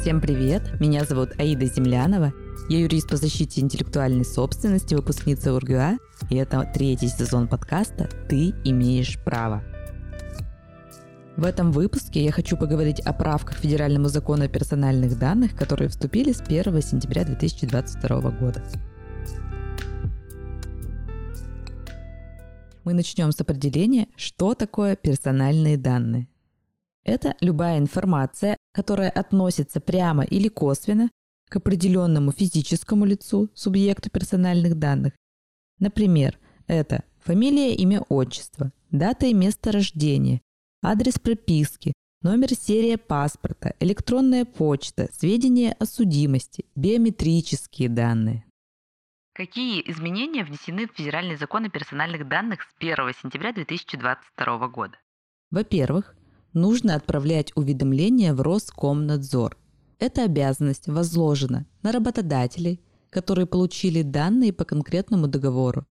Всем привет! Меня зовут Аида Землянова. Я юрист по защите интеллектуальной собственности, выпускница УрГУА, и это третий сезон подкаста «Ты имеешь право». В этом выпуске я хочу поговорить о правках Федеральному закону о персональных данных, которые вступили с 1 сентября 2022 года. Мы начнем с определения, что такое персональные данные. Это любая информация, которая относится прямо или косвенно к определенному физическому лицу, субъекту персональных данных. Например, это фамилия, имя, отчество, дата и место рождения, адрес прописки, номер серия паспорта, электронная почта, сведения о судимости, биометрические данные. Какие изменения внесены в Федеральный закон о персональных данных с 1 сентября 2022 года? Во-первых, нужно отправлять уведомления в Роскомнадзор. Эта обязанность возложена на работодателей, которые получили данные по конкретному договору.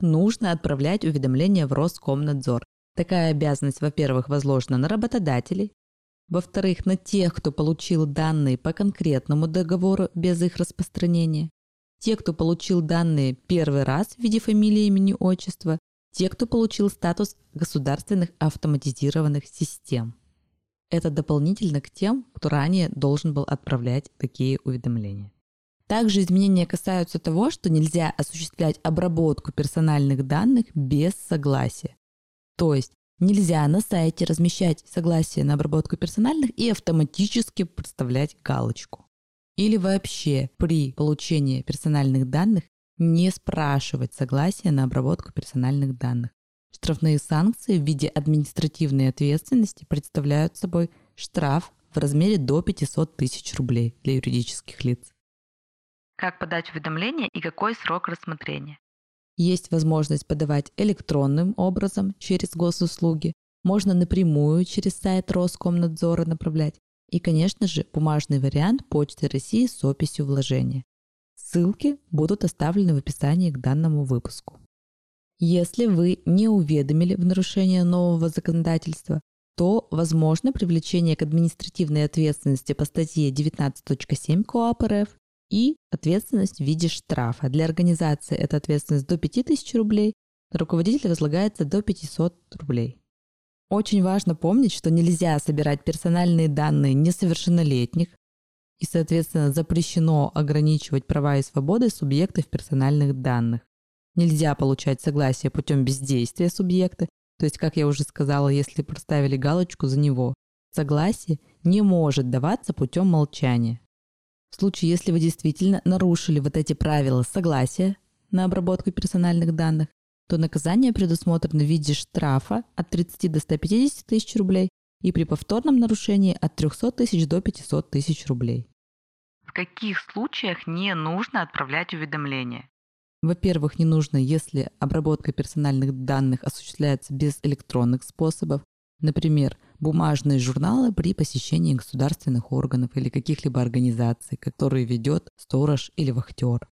Нужно отправлять уведомления в Роскомнадзор. Такая обязанность, во-первых, возложена на работодателей, во-вторых, на тех, кто получил данные по конкретному договору без их распространения, те, кто получил данные первый раз в виде фамилии, имени, отчества, те, кто получил статус государственных автоматизированных систем. Это дополнительно к тем, кто ранее должен был отправлять такие уведомления. Также изменения касаются того, что нельзя осуществлять обработку персональных данных без согласия. То есть нельзя на сайте размещать согласие на обработку персональных и автоматически представлять галочку. Или вообще при получении персональных данных не спрашивать согласия на обработку персональных данных. Штрафные санкции в виде административной ответственности представляют собой штраф в размере до 500 тысяч рублей для юридических лиц. Как подать уведомление и какой срок рассмотрения? Есть возможность подавать электронным образом через госуслуги, можно напрямую через сайт Роскомнадзора направлять, и, конечно же, бумажный вариант Почты России с описью вложения. Ссылки будут оставлены в описании к данному выпуску. Если вы не уведомили в нарушение нового законодательства, то возможно привлечение к административной ответственности по статье 19.7 КоАП РФ и ответственность в виде штрафа. Для организации эта ответственность до 5000 рублей, на руководителя возлагается до 500 рублей. Очень важно помнить, что нельзя собирать персональные данные несовершеннолетних, и, соответственно, запрещено ограничивать права и свободы субъектов персональных данных. Нельзя получать согласие путем бездействия субъекта, то есть, как я уже сказала, если проставили галочку за него, согласие не может даваться путем молчания. В случае, если вы действительно нарушили вот эти правила согласия на обработку персональных данных, то наказание предусмотрено в виде штрафа от 30 до 150 тысяч рублей и при повторном нарушении от 300 тысяч до 500 тысяч рублей. В каких случаях не нужно отправлять уведомления? Во-первых, не нужно, если обработка персональных данных осуществляется без электронных способов, например, бумажные журналы при посещении государственных органов или каких-либо организаций, которые ведет сторож или вахтер.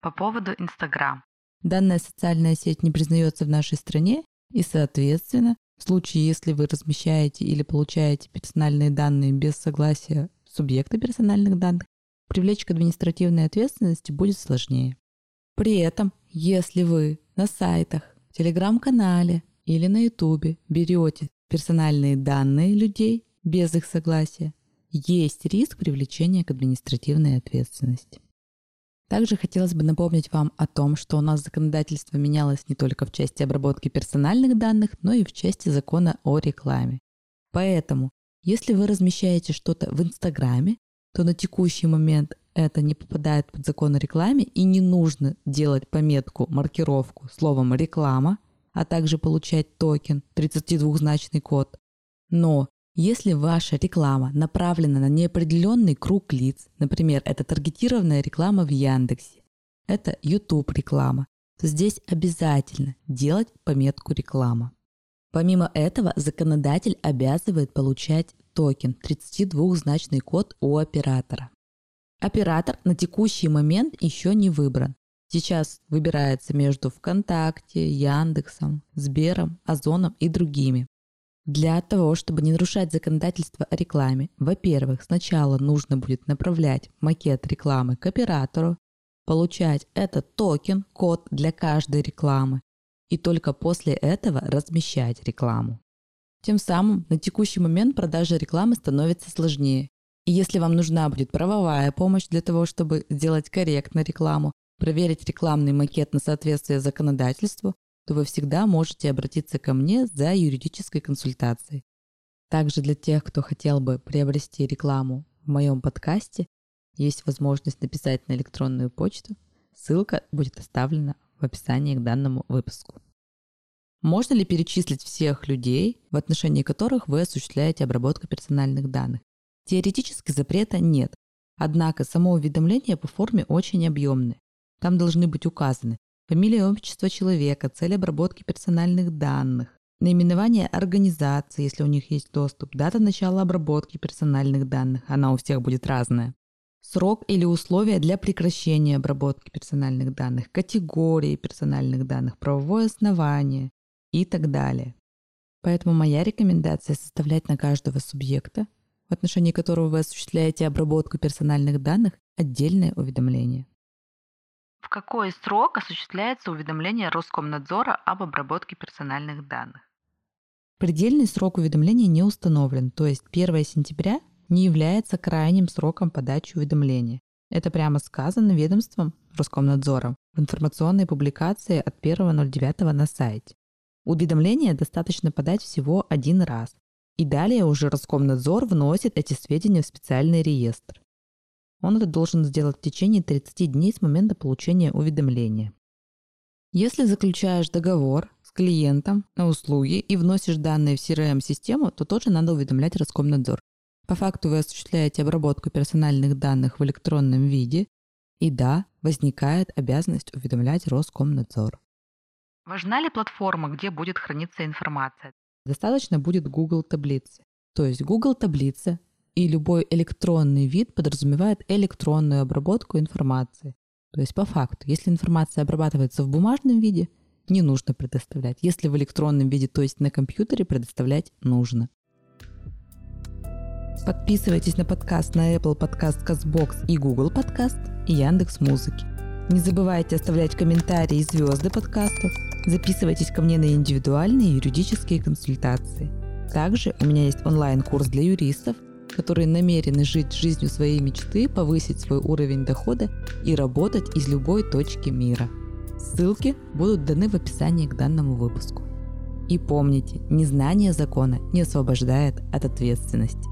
По поводу Инстаграм. Данная социальная сеть не признается в нашей стране, и, соответственно, в случае, если вы размещаете или получаете персональные данные без согласия субъекта персональных данных, привлечь к административной ответственности будет сложнее. При этом, если вы на сайтах, телеграм-канале или на ютубе берете персональные данные людей без их согласия, есть риск привлечения к административной ответственности. Также хотелось бы напомнить вам о том, что у нас законодательство менялось не только в части обработки персональных данных, но и в части закона о рекламе. Поэтому, если вы размещаете что-то в Инстаграме, то на текущий момент это не попадает под закон о рекламе и не нужно делать пометку, маркировку словом «реклама», а также получать токен 32-значный код. Но если ваша реклама направлена на неопределенный круг лиц, например, это таргетированная реклама в Яндексе, это YouTube реклама, то здесь обязательно делать пометку реклама. Помимо этого, законодатель обязывает получать токен 32-значный код у оператора. Оператор на текущий момент еще не выбран. Сейчас выбирается между ВКонтакте, Яндексом, Сбером, Озоном и другими. Для того, чтобы не нарушать законодательство о рекламе, во-первых, сначала нужно будет направлять макет рекламы к оператору, получать этот токен, код для каждой рекламы, и только после этого размещать рекламу. Тем самым на текущий момент продажа рекламы становится сложнее. И если вам нужна будет правовая помощь для того, чтобы сделать корректно рекламу, проверить рекламный макет на соответствие законодательству, то вы всегда можете обратиться ко мне за юридической консультацией. Также для тех, кто хотел бы приобрести рекламу в моем подкасте, есть возможность написать на электронную почту. Ссылка будет оставлена в описании к данному выпуску. Можно ли перечислить всех людей, в отношении которых вы осуществляете обработку персональных данных? Теоретически запрета нет, однако само уведомление по форме очень объемное. Там должны быть указаны фамилия и отчество человека, цель обработки персональных данных, наименование организации, если у них есть доступ, дата начала обработки персональных данных, она у всех будет разная, срок или условия для прекращения обработки персональных данных, категории персональных данных, правовое основание и так далее. Поэтому моя рекомендация составлять на каждого субъекта, в отношении которого вы осуществляете обработку персональных данных, отдельное уведомление. В какой срок осуществляется уведомление Роскомнадзора об обработке персональных данных? Предельный срок уведомления не установлен, то есть 1 сентября не является крайним сроком подачи уведомления. Это прямо сказано ведомством Роскомнадзором в информационной публикации от 1.09 на сайте. Уведомление достаточно подать всего один раз, и далее уже Роскомнадзор вносит эти сведения в специальный реестр. Он это должен сделать в течение 30 дней с момента получения уведомления. Если заключаешь договор с клиентом на услуги и вносишь данные в CRM-систему, то тоже надо уведомлять Роскомнадзор. По факту вы осуществляете обработку персональных данных в электронном виде, и да, возникает обязанность уведомлять Роскомнадзор. Важна ли платформа, где будет храниться информация? Достаточно будет Google таблицы. То есть Google таблица и любой электронный вид подразумевает электронную обработку информации. То есть по факту, если информация обрабатывается в бумажном виде, не нужно предоставлять. Если в электронном виде, то есть на компьютере, предоставлять нужно. Подписывайтесь на подкаст на Apple Podcast, CastBox и Google Podcast и Яндекс Музыки. Не забывайте оставлять комментарии и звезды подкастов. Записывайтесь ко мне на индивидуальные юридические консультации. Также у меня есть онлайн-курс для юристов – которые намерены жить жизнью своей мечты, повысить свой уровень дохода и работать из любой точки мира. Ссылки будут даны в описании к данному выпуску. И помните, незнание закона не освобождает от ответственности.